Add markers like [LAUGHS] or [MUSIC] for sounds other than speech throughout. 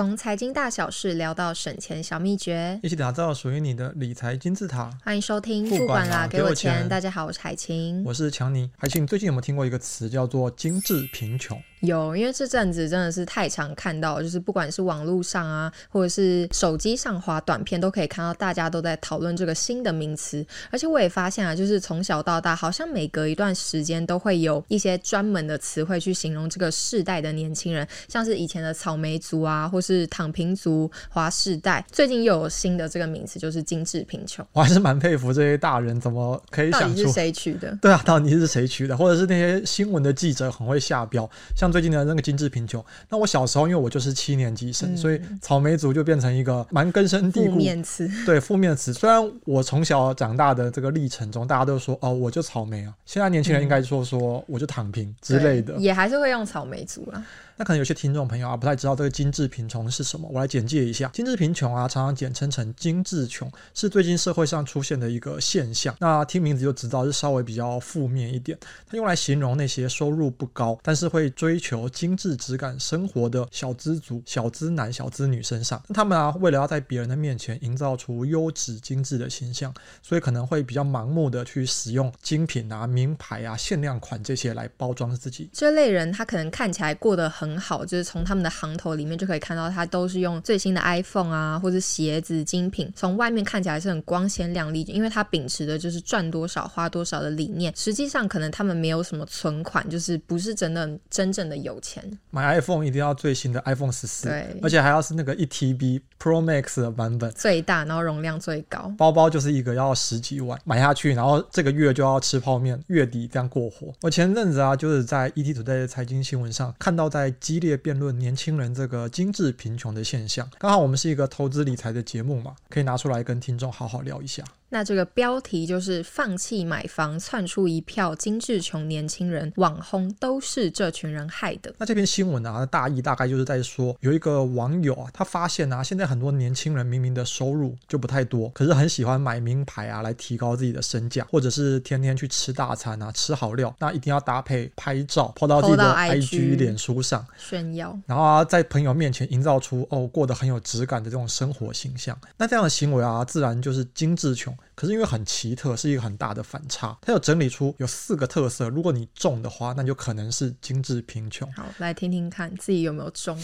从财经大小事聊到省钱小秘诀，一起打造属于你的理财金字塔。欢迎收听，不管啦，给我钱。大家好，我是海晴，我是强尼。海晴，最近有没有听过一个词叫做“精致贫穷”？有，因为这阵子真的是太常看到，就是不管是网络上啊，或者是手机上滑短片，都可以看到大家都在讨论这个新的名词。而且我也发现啊，就是从小到大，好像每隔一段时间都会有一些专门的词汇去形容这个世代的年轻人，像是以前的草莓族啊，或是躺平族、华世代。最近又有新的这个名词，就是精致贫穷。我还是蛮佩服这些大人怎么可以想出，到底是谁取的？[LAUGHS] 对啊，到底是谁取的？或者是那些新闻的记者很会下标，像。最近的那个精致贫穷，那我小时候因为我就是七年级生，嗯、所以草莓族就变成一个蛮根深蒂固负面词。对，负面词。虽然我从小长大的这个历程中，大家都说哦，我就草莓啊。现在年轻人应该说说我就躺平之类的，也还是会用草莓族啊。那可能有些听众朋友啊，不太知道这个精致贫穷是什么，我来简介一下。精致贫穷啊，常常简称成精致穷，是最近社会上出现的一个现象。那听名字就知道是稍微比较负面一点。它用来形容那些收入不高，但是会追求精致质感生活的小资族、小资男、小资女身上。他们啊，为了要在别人的面前营造出优质精致的形象，所以可能会比较盲目的去使用精品啊、名牌啊、限量款这些来包装自己。这类人他可能看起来过得很。很好，就是从他们的行头里面就可以看到，他都是用最新的 iPhone 啊，或者鞋子精品，从外面看起来是很光鲜亮丽，因为他秉持的就是赚多少花多少的理念。实际上，可能他们没有什么存款，就是不是真的真正的有钱。买 iPhone 一定要最新的 iPhone 十四，对，而且还要是那个一 TB Pro Max 的版本，最大，然后容量最高。包包就是一个要十几万买下去，然后这个月就要吃泡面，月底这样过活。我前阵子啊，就是在 ETtoday 的财经新闻上看到在。激烈辩论年轻人这个精致贫穷的现象，刚好我们是一个投资理财的节目嘛，可以拿出来跟听众好好聊一下。那这个标题就是放弃买房，窜出一票精致穷年轻人，网红都是这群人害的。那这篇新闻啊，大意大概就是在说，有一个网友啊，他发现啊，现在很多年轻人明明的收入就不太多，可是很喜欢买名牌啊，来提高自己的身价，或者是天天去吃大餐啊，吃好料，那一定要搭配拍照，po 到自己的 IG 脸书上炫耀，然后啊，在朋友面前营造出哦过得很有质感的这种生活形象。那这样的行为啊，自然就是精致穷。可是因为很奇特，是一个很大的反差。他有整理出有四个特色，如果你中的话，那就可能是精致贫穷。好，来听听看自己有没有中。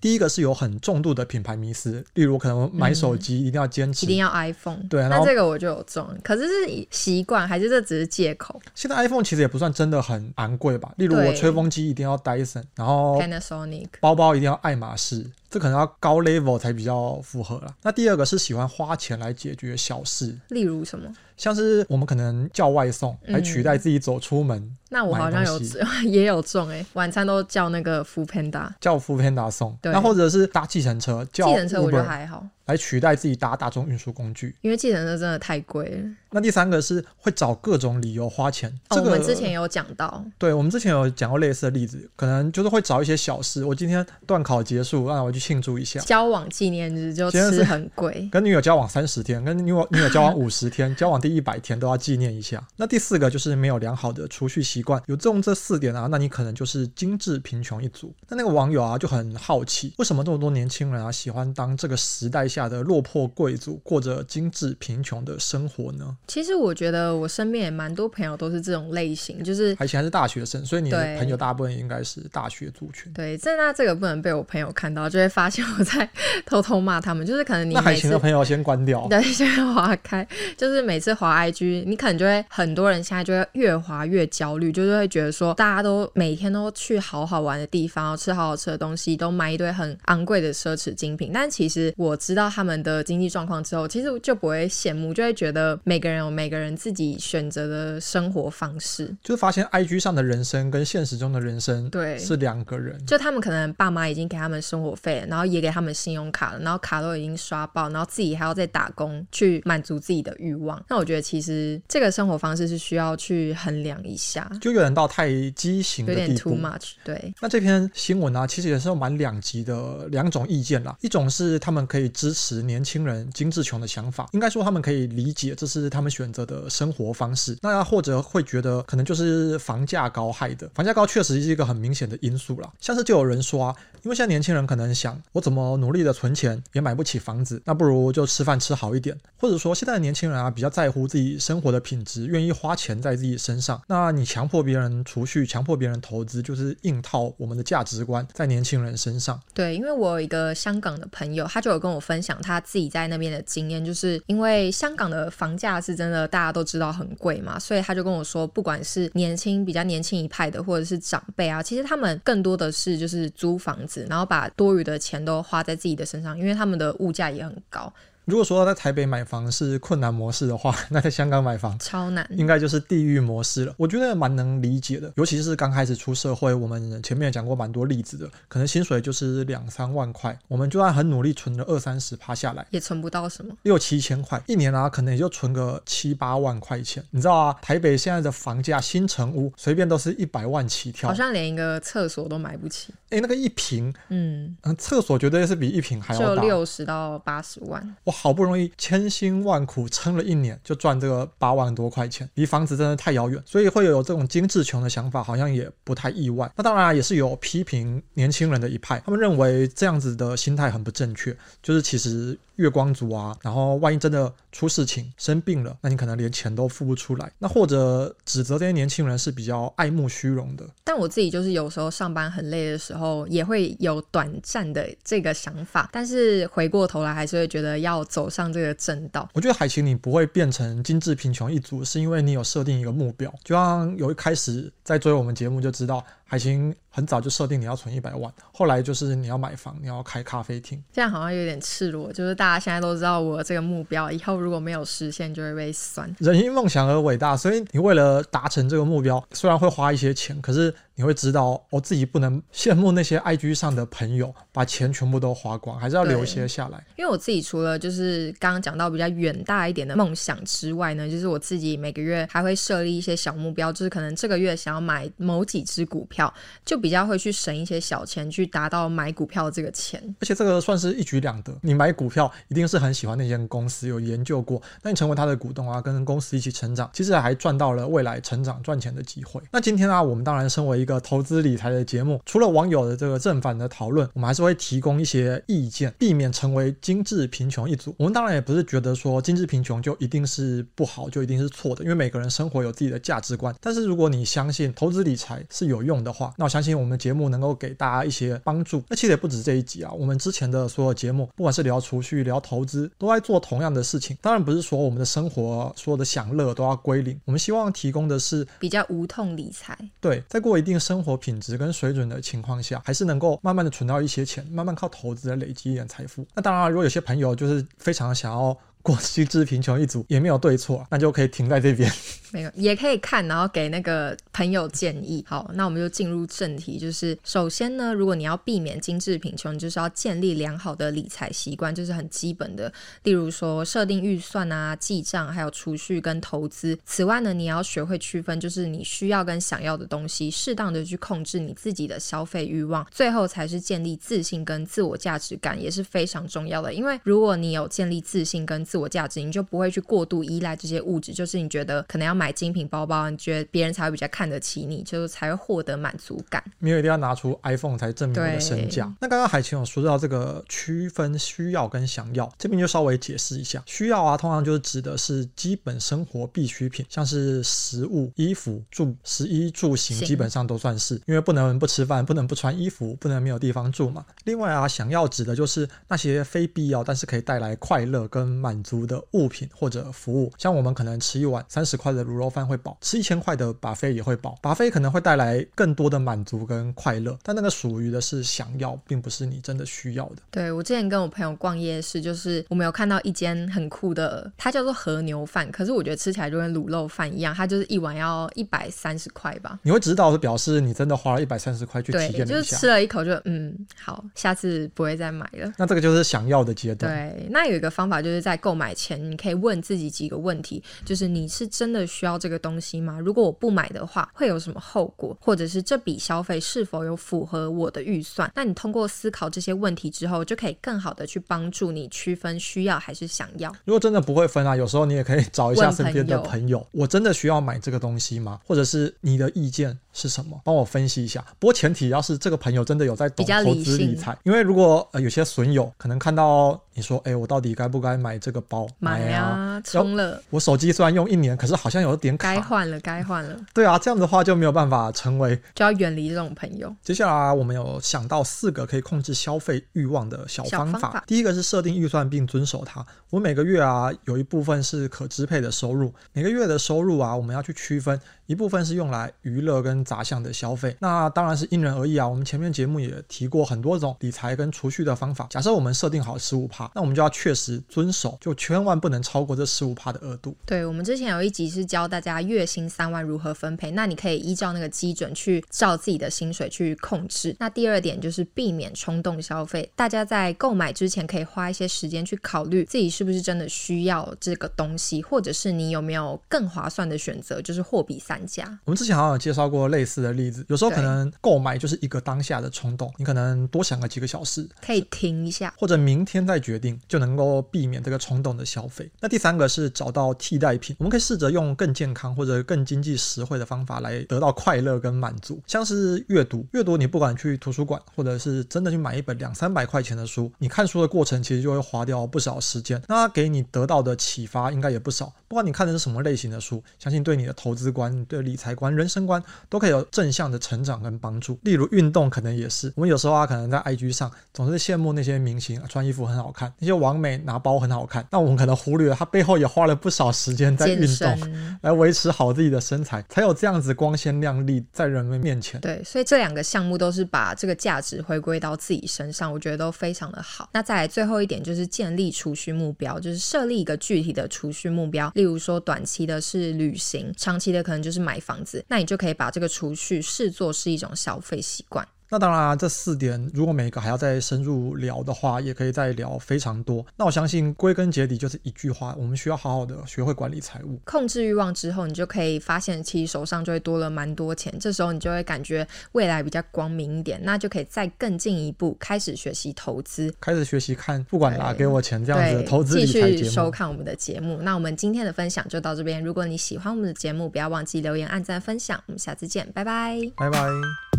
第一个是有很重度的品牌迷思，例如可能买手机一定要坚持，嗯，一定要 iPhone。对，那这个我就有中，可是是习惯还是这只是借口？现在 iPhone 其实也不算真的很昂贵吧？例如我吹风机一定要 Dyson，然后 Panasonic，包包一定要爱马仕。这可能要高 level 才比较符合了。那第二个是喜欢花钱来解决小事，例如什么？像是我们可能叫外送来取代自己走出门。嗯、那我好像有 [LAUGHS] 也有中哎、欸，晚餐都叫那个 Foodpanda，叫 Foodpanda 送。对，那或者是搭计程车，叫计程车我觉得还好。来取代自己搭大众运输工具，因为计程车真的太贵了。那第三个是会找各种理由花钱，哦这个、我们之前有讲到，对，我们之前有讲过类似的例子，可能就是会找一些小事。我今天段考结束，让我去庆祝一下。交往纪念日就吃很贵，跟女友交往三十天，跟女友 [LAUGHS] 女友交往五十天，交往第一百天都要纪念一下。那第四个就是没有良好的储蓄习惯，有中这四点啊，那你可能就是精致贫穷一族。那那个网友啊就很好奇，为什么这么多年轻人啊喜欢当这个时代下的落魄贵族过着精致贫穷的生活呢？其实我觉得我身边也蛮多朋友都是这种类型，就是而且还是大学生，所以你的朋友大部分应该是大学族群。对，这那这个不能被我朋友看到，就会发现我在 [LAUGHS] 偷偷骂他们。就是可能你每次那海晴的朋友先关掉，[LAUGHS] 对，先划开。就是每次划 IG，你可能就会很多人现在就会越划越焦虑，就是会觉得说大家都每天都去好好玩的地方，吃好好吃的东西，都买一堆很昂贵的奢侈精品。但其实我知道他们的经济状况之后，其实就不会羡慕，就会觉得每个人有每个人自己选择的生活方式。就发现 IG 上的人生跟现实中的人生对是两个人。就他们可能爸妈已经给他们生活费了，然后也给他们信用卡了，然后卡都已经刷爆，然后自己还要再打工去满足自己的欲望。那我觉得其实这个生活方式是需要去衡量一下，就有点到太畸形的地步，有点 too much。对。那这篇新闻呢、啊，其实也是有蛮两极的两种意见啦。一种是他们可以支持。持年轻人精致穷的想法，应该说他们可以理解这是他们选择的生活方式。那或者会觉得可能就是房价高害的，房价高确实是一个很明显的因素啦。像是就有人说啊，因为现在年轻人可能想，我怎么努力的存钱也买不起房子，那不如就吃饭吃好一点。或者说现在的年轻人啊，比较在乎自己生活的品质，愿意花钱在自己身上。那你强迫别人储蓄，强迫别人投资，就是硬套我们的价值观在年轻人身上。对，因为我有一个香港的朋友，他就有跟我分享他自己在那边的经验，就是因为香港的房价是真的大家都知道很贵嘛，所以他就跟我说，不管是年轻比较年轻一派的，或者是长辈啊，其实他们更多的是就是租房然后把多余的钱都花在自己的身上，因为他们的物价也很高。如果说在台北买房是困难模式的话，[LAUGHS] 那在香港买房超难，应该就是地狱模式了。我觉得蛮能理解的，尤其是刚开始出社会，我们前面也讲过蛮多例子的，可能薪水就是两三万块，我们就算很努力存了二三十趴下来，也存不到什么，六七千块，一年啊，可能也就存个七八万块钱。你知道啊，台北现在的房价，新城屋随便都是一百万起跳，好像连一个厕所都买不起。哎，那个一平，嗯嗯，厕所绝对是比一平还要大，就六十到八十万。哇，好不容易千辛万苦撑了一年，就赚这个八万多块钱，离房子真的太遥远，所以会有这种精致穷的想法，好像也不太意外。那当然也是有批评年轻人的一派，他们认为这样子的心态很不正确，就是其实。月光族啊，然后万一真的出事情生病了，那你可能连钱都付不出来。那或者指责这些年轻人是比较爱慕虚荣的。但我自己就是有时候上班很累的时候，也会有短暂的这个想法，但是回过头来还是会觉得要走上这个正道。我觉得海琴你不会变成精致贫穷一族，是因为你有设定一个目标。就像有一开始在追我们节目就知道。海晴很早就设定你要存一百万，后来就是你要买房，你要开咖啡厅，这样好像有点赤裸。就是大家现在都知道我这个目标，以后如果没有实现，就会被酸。人因梦想而伟大，所以你为了达成这个目标，虽然会花一些钱，可是。你会知道，我自己不能羡慕那些 IG 上的朋友，把钱全部都花光，还是要留一些下来。因为我自己除了就是刚刚讲到比较远大一点的梦想之外呢，就是我自己每个月还会设立一些小目标，就是可能这个月想要买某几只股票，就比较会去省一些小钱去达到买股票这个钱。而且这个算是一举两得，你买股票一定是很喜欢那间公司，有研究过，那你成为他的股东啊，跟公司一起成长，其实还赚到了未来成长赚钱的机会。那今天啊，我们当然身为一。个投资理财的节目，除了网友的这个正反的讨论，我们还是会提供一些意见，避免成为精致贫穷一族。我们当然也不是觉得说精致贫穷就一定是不好，就一定是错的，因为每个人生活有自己的价值观。但是如果你相信投资理财是有用的话，那我相信我们节目能够给大家一些帮助。那其实也不止这一集啊，我们之前的所有节目，不管是聊储蓄、聊投资，都在做同样的事情。当然不是说我们的生活所有的享乐都要归零，我们希望提供的是比较无痛理财。对，在过一定。生活品质跟水准的情况下，还是能够慢慢的存到一些钱，慢慢靠投资来累积一点财富。那当然，如果有些朋友就是非常想要。过精致贫穷一族也没有对错，那就可以停在这边。[LAUGHS] 没有，也可以看，然后给那个朋友建议。好，那我们就进入正题，就是首先呢，如果你要避免精致贫穷，就是要建立良好的理财习惯，就是很基本的，例如说设定预算啊、记账，还有储蓄跟投资。此外呢，你要学会区分，就是你需要跟想要的东西，适当的去控制你自己的消费欲望。最后才是建立自信跟自我价值感，也是非常重要的。因为如果你有建立自信跟自我价值，你就不会去过度依赖这些物质，就是你觉得可能要买精品包包，你觉得别人才会比较看得起你，就是才会获得满足感。没有一定要拿出 iPhone 才证明我的身价。那刚刚海晴有说到这个区分需要跟想要，这边就稍微解释一下。需要啊，通常就是指的是基本生活必需品，像是食物、衣服、住、食衣住行，基本上都算是，因为不能不吃饭，不能不穿衣服，不能没有地方住嘛。另外啊，想要指的就是那些非必要，但是可以带来快乐跟满足的物品或者服务，像我们可能吃一碗三十块的卤肉饭会饱，吃一千块的 buffet 也会饱。buffet 可能会带来更多的满足跟快乐，但那个属于的是想要，并不是你真的需要的。对，我之前跟我朋友逛夜市，就是我们有看到一间很酷的，它叫做和牛饭，可是我觉得吃起来就跟卤肉饭一样，它就是一碗要一百三十块吧。你会知道是表示你真的花了一百三十块去体验一下，就是吃了一口就嗯好，下次不会再买了。那这个就是想要的阶段。对，那有一个方法就是在购买前。你可以问自己几个问题，就是你是真的需要这个东西吗？如果我不买的话，会有什么后果？或者是这笔消费是否有符合我的预算？那你通过思考这些问题之后，就可以更好的去帮助你区分需要还是想要。如果真的不会分啊，有时候你也可以找一下身边的朋友，我真的需要买这个东西吗？或者是你的意见是什么？帮我分析一下。不过前提要是这个朋友真的有在懂投资理财，因为如果呃有些损友可能看到你说，哎，我到底该不该买这个包？买啊，充了。我手机虽然用一年，可是好像有点卡。该换了，该换了。对啊，这样的话就没有办法成为，就要远离这种朋友。接下来我们有想到四个可以控制消费欲望的小方法。方法第一个是设定预算并遵守它。我每个月啊有一部分是可支配的收入，每个月的收入啊我们要去区分。一部分是用来娱乐跟杂项的消费，那当然是因人而异啊。我们前面节目也提过很多种理财跟储蓄的方法。假设我们设定好十五趴，那我们就要确实遵守，就千万不能超过这十五趴的额度。对，我们之前有一集是教大家月薪三万如何分配，那你可以依照那个基准去照自己的薪水去控制。那第二点就是避免冲动消费，大家在购买之前可以花一些时间去考虑自己是不是真的需要这个东西，或者是你有没有更划算的选择，就是货比三。我们之前好像有介绍过类似的例子，有时候可能购买就是一个当下的冲动，你可能多想个几个小时，可以停一下，或者明天再决定，就能够避免这个冲动的消费。那第三个是找到替代品，我们可以试着用更健康或者更经济实惠的方法来得到快乐跟满足，像是阅读。阅读你不管去图书馆，或者是真的去买一本两三百块钱的书，你看书的过程其实就会花掉不少时间，那它给你得到的启发应该也不少。不管你看的是什么类型的书，相信对你的投资观、对理财观、人生观都可以有正向的成长跟帮助。例如运动，可能也是。我们有时候啊，可能在 IG 上总是羡慕那些明星穿衣服很好看，那些网美拿包很好看，那我们可能忽略了他背后也花了不少时间在运动，来维持好自己的身材，才有这样子光鲜亮丽在人们面前。对，所以这两个项目都是把这个价值回归到自己身上，我觉得都非常的好。那再来最后一点就是建立储蓄目标，就是设立一个具体的储蓄目标。例如说，短期的是旅行，长期的可能就是买房子，那你就可以把这个储蓄视作是一种消费习惯。那当然啊，这四点如果每个还要再深入聊的话，也可以再聊非常多。那我相信归根结底就是一句话：我们需要好好的学会管理财务，控制欲望之后，你就可以发现其实手上就会多了蛮多钱。这时候你就会感觉未来比较光明一点，那就可以再更进一步开始学习投资，开始学习看不管拿给我钱这样子的投资理财节目。继续收看我们的节目。那我们今天的分享就到这边。如果你喜欢我们的节目，不要忘记留言、按赞、分享。我们下次见，拜拜，拜拜。